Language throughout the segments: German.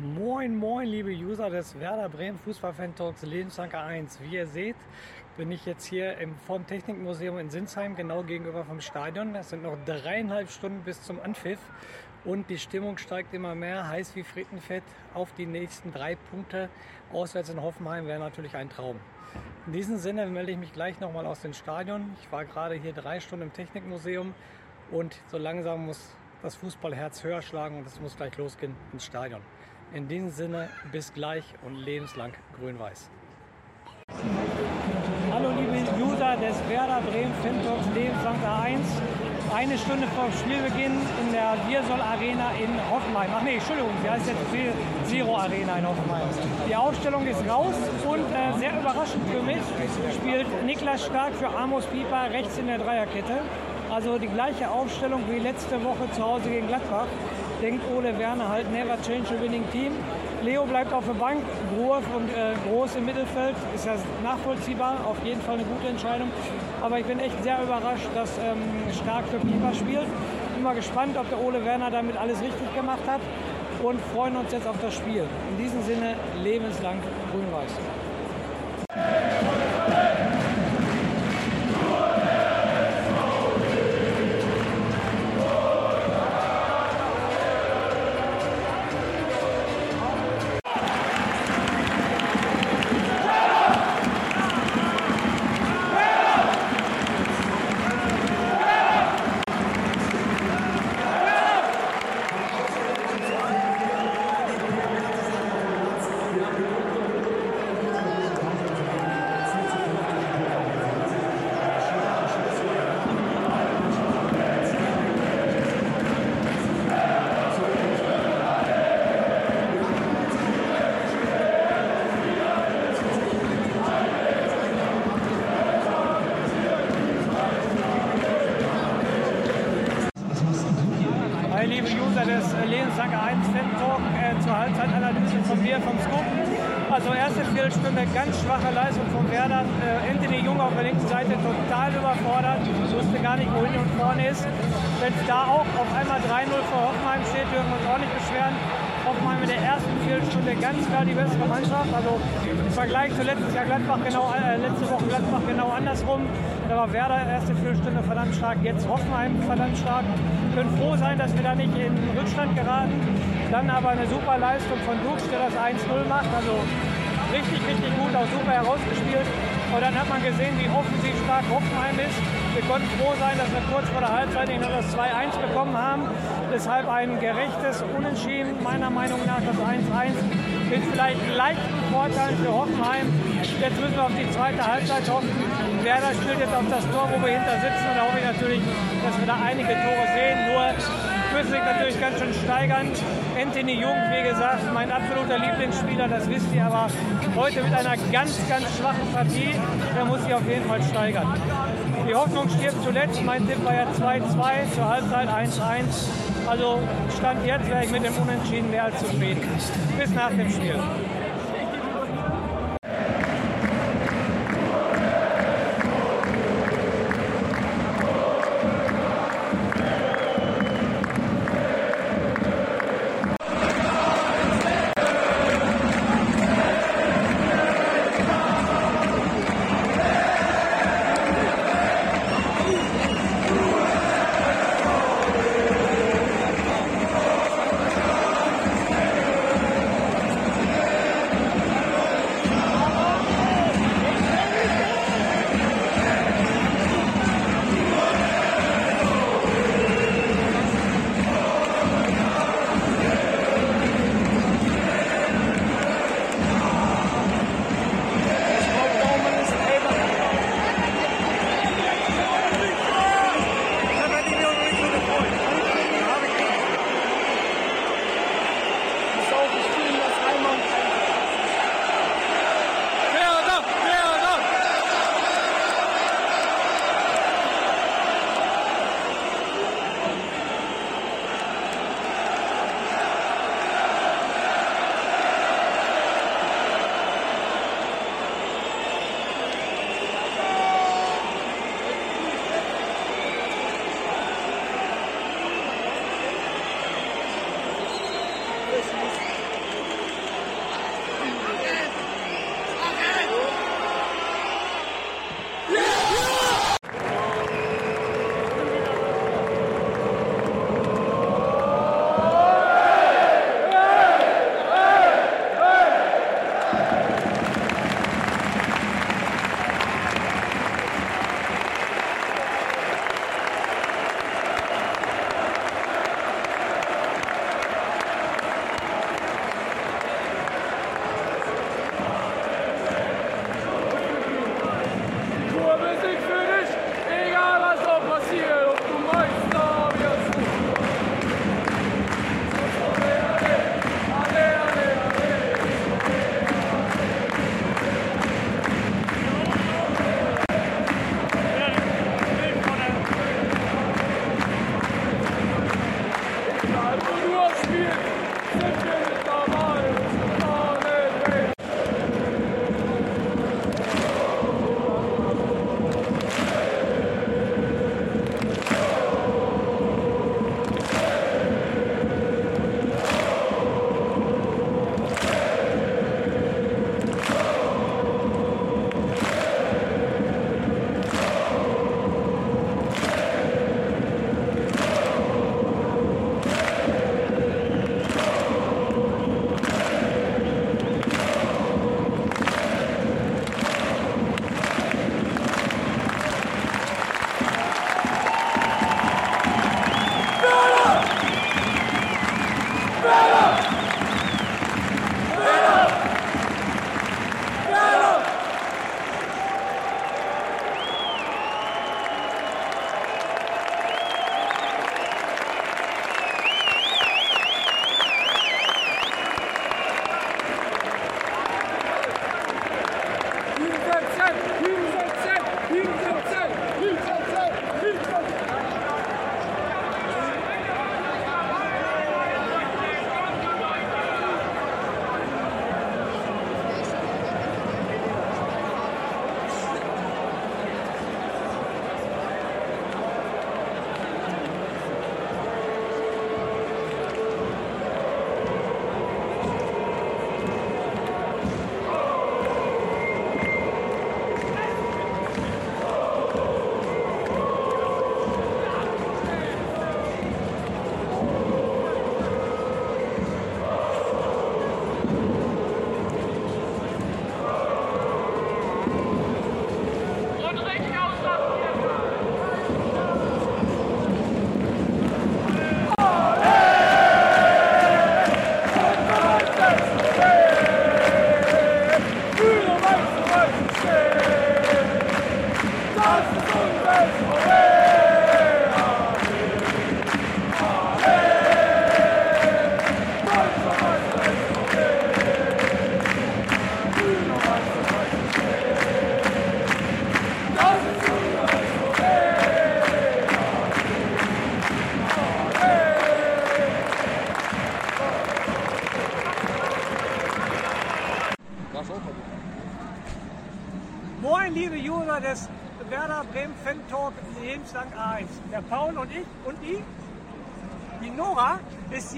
Moin, moin, liebe User des Werder Bremen Fußballfan Talks Lebensanker 1. Wie ihr seht, bin ich jetzt hier im Form Technikmuseum in Sinsheim, genau gegenüber vom Stadion. Es sind noch dreieinhalb Stunden bis zum Anpfiff und die Stimmung steigt immer mehr, heiß wie Frittenfett auf die nächsten drei Punkte. Auswärts in Hoffenheim wäre natürlich ein Traum. In diesem Sinne melde ich mich gleich nochmal aus dem Stadion. Ich war gerade hier drei Stunden im Technikmuseum und so langsam muss das Fußballherz höher schlagen und es muss gleich losgehen ins Stadion. In diesem Sinne, bis gleich und lebenslang grün-weiß. Hallo liebe User des Werder Bremen Fintalks Lebenslang 1. Eine Stunde vor Spielbeginn in der Wirsol Arena in Hoffenheim. Ach nee, Entschuldigung, sie heißt jetzt Zero Arena in Hoffenheim. Die Aufstellung ist raus und äh, sehr überraschend für mich spielt Niklas Stark für Amos Pieper rechts in der Dreierkette. Also die gleiche Aufstellung wie letzte Woche zu Hause gegen Gladbach denkt Ole Werner halt never change a winning team. Leo bleibt auf der Bank, Groß und äh, Groß im Mittelfeld, ist ja nachvollziehbar, auf jeden Fall eine gute Entscheidung. Aber ich bin echt sehr überrascht, dass ähm, Stark für Pieper spielt. Bin mal gespannt, ob der Ole Werner damit alles richtig gemacht hat und freuen uns jetzt auf das Spiel. In diesem Sinne lebenslang grün-weiß. Schwache Leistung von Werder. Äh, Anthony Jung auf der linken Seite total überfordert, wusste gar nicht, wohin und vorne ist. Wenn da auch auf einmal 3-0 für Hoffenheim steht, dürfen wir uns auch nicht beschweren. Hoffenheim in der ersten Viertelstunde ganz klar die bessere Mannschaft. Also im Vergleich zu letztes Jahr Gladbach genau, äh, letzte Woche Gladbach genau andersrum. Da war Werder erste Viertelstunde verdammt stark, jetzt Hoffenheim verdammt stark. Wir können froh sein, dass wir da nicht in Rückstand geraten. Dann aber eine super Leistung von Dux, der das 1-0 macht. Also richtig, richtig gut, auch super herausgespielt. Und dann hat man gesehen, wie offensiv stark Hoffenheim ist. Wir konnten froh sein, dass wir kurz vor der Halbzeit noch das 2-1 bekommen haben. Deshalb ein gerechtes Unentschieden, meiner Meinung nach das 1-1 mit vielleicht leichten Vorteilen für Hoffenheim. Jetzt müssen wir auf die zweite Halbzeit hoffen. Werder spielt jetzt auf das Tor, wo wir hinter sitzen. Und da hoffe ich natürlich, dass wir da einige Tore sehen. Nur sich natürlich ganz schön steigern. Anthony Jung, wie gesagt, mein absoluter Lieblingsspieler, das wisst ihr, aber heute mit einer ganz, ganz schwachen Partie, der muss sich auf jeden Fall steigern. Die Hoffnung stirbt zuletzt. Mein Tipp war ja 2-2, zur Halbzeit 1-1. Also Stand jetzt wäre ich mit dem Unentschieden mehr als zufrieden. Bis nach dem Spiel.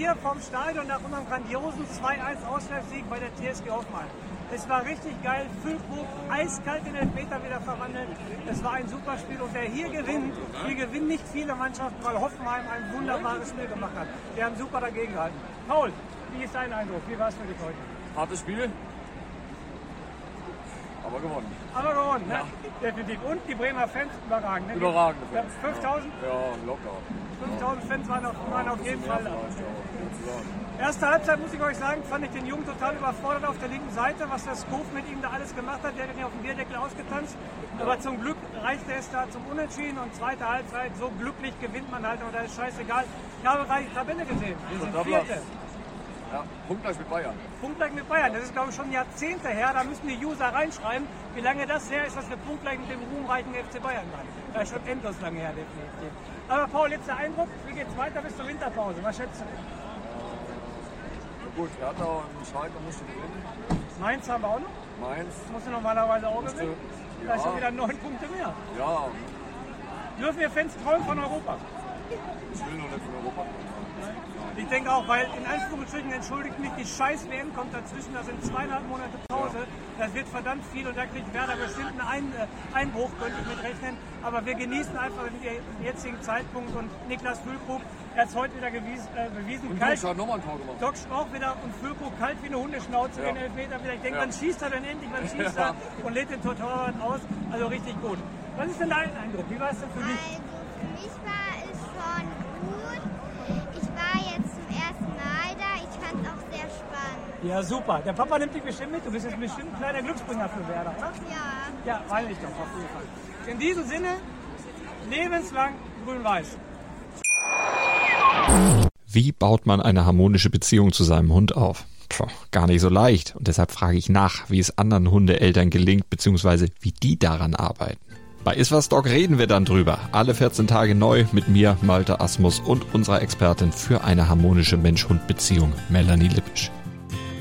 Hier vom Stadion nach unserem grandiosen 2-1 Auswärtssieg bei der TSG Hoffmann. Es war richtig geil, Füllkrug, eiskalt in den Meter wieder verwandelt. Es war ein super Spiel und wer hier gewinnt, hier gewinnen nicht viele Mannschaften, weil Hoffenheim ein wunderbares Spiel gemacht hat. Wir haben super dagegen gehalten. Paul, wie ist dein Eindruck? Wie war es für dich heute? Hartes Spiel, aber gewonnen. Aber gewonnen, ne? Definitiv. Und die Bremer Fans überragend. Ne? Überragende Ja, Fans. 5000? Ja, locker. 5000 Fans waren auf, waren auf jeden Fall da. Ja. Erste Halbzeit, muss ich euch sagen, fand ich den Jungen total überfordert auf der linken Seite, was der Scope mit ihm da alles gemacht hat. Der hat ihn ja auf dem Bierdeckel ausgetanzt. Aber zum Glück reichte es da zum Unentschieden und zweite Halbzeit, so glücklich gewinnt man halt, oder ist scheißegal. Ich habe gerade die Tabelle gesehen. Wir sind Vierte. Ja, punktgleich mit Bayern. Punktgleich mit Bayern. Das ist, glaube ich, schon Jahrzehnte her. Da müssen die User reinschreiben, wie lange das her ist, dass wir punktgleich mit dem ruhmreichen FC Bayern waren. Das ist schon endlos lange her, definitiv. Aber Paul, jetzt der Eindruck, wie geht's weiter bis zur Winterpause? Was schätzt du? Gut, Hertha und Schalke musste gewinnen. Mainz haben wir auch noch. Mainz, Musst du normalerweise auch Musste, gewinnen. ja. Da ist schon wieder neun Punkte mehr. ja, Dürfen wir Fans träumen von Europa? Ich will noch nicht von Europa. Ich denke auch, weil in Anführungsstrichen entschuldigt mich, die scheiß WM kommt dazwischen, da sind zweieinhalb Monate Pause. Das wird verdammt viel und da kriegt Werder bestimmt einen Ein äh, Einbruch, könnte ich mit rechnen. Aber wir genießen einfach den jetzigen Zeitpunkt und Niklas Füllkrug, er hat es heute wieder gewies, äh, bewiesen. Und Kalt, hat nochmal ein Tor gemacht. Doc auch wieder und Füllkrug kalt wie eine Hundeschnauze, Ja. den Elfmeter wieder. Ich denke, Ja. wann schießt er denn endlich, wann schießt er und lädt den Torwart aus. Also richtig gut. Was ist denn dein Eindruck? Wie war es denn für dich? Also für mich war Ja, super. Der Papa nimmt dich bestimmt mit. Du bist jetzt bestimmt ein kleiner Glücksbringer für Werder, oder? Ja. Ja, meine ich doch, auf jeden Fall. In diesem Sinne, lebenslang grün-weiß. Wie baut man eine harmonische Beziehung zu seinem Hund auf? Puh, gar nicht so leicht. Und deshalb frage ich nach, wie es anderen Hundeeltern gelingt, beziehungsweise wie die daran arbeiten. Bei Iswas Dog reden wir dann drüber. Alle 14 Tage neu mit mir, Malte Asmus und unserer Expertin für eine harmonische Mensch-Hund-Beziehung, Melanie Lippisch.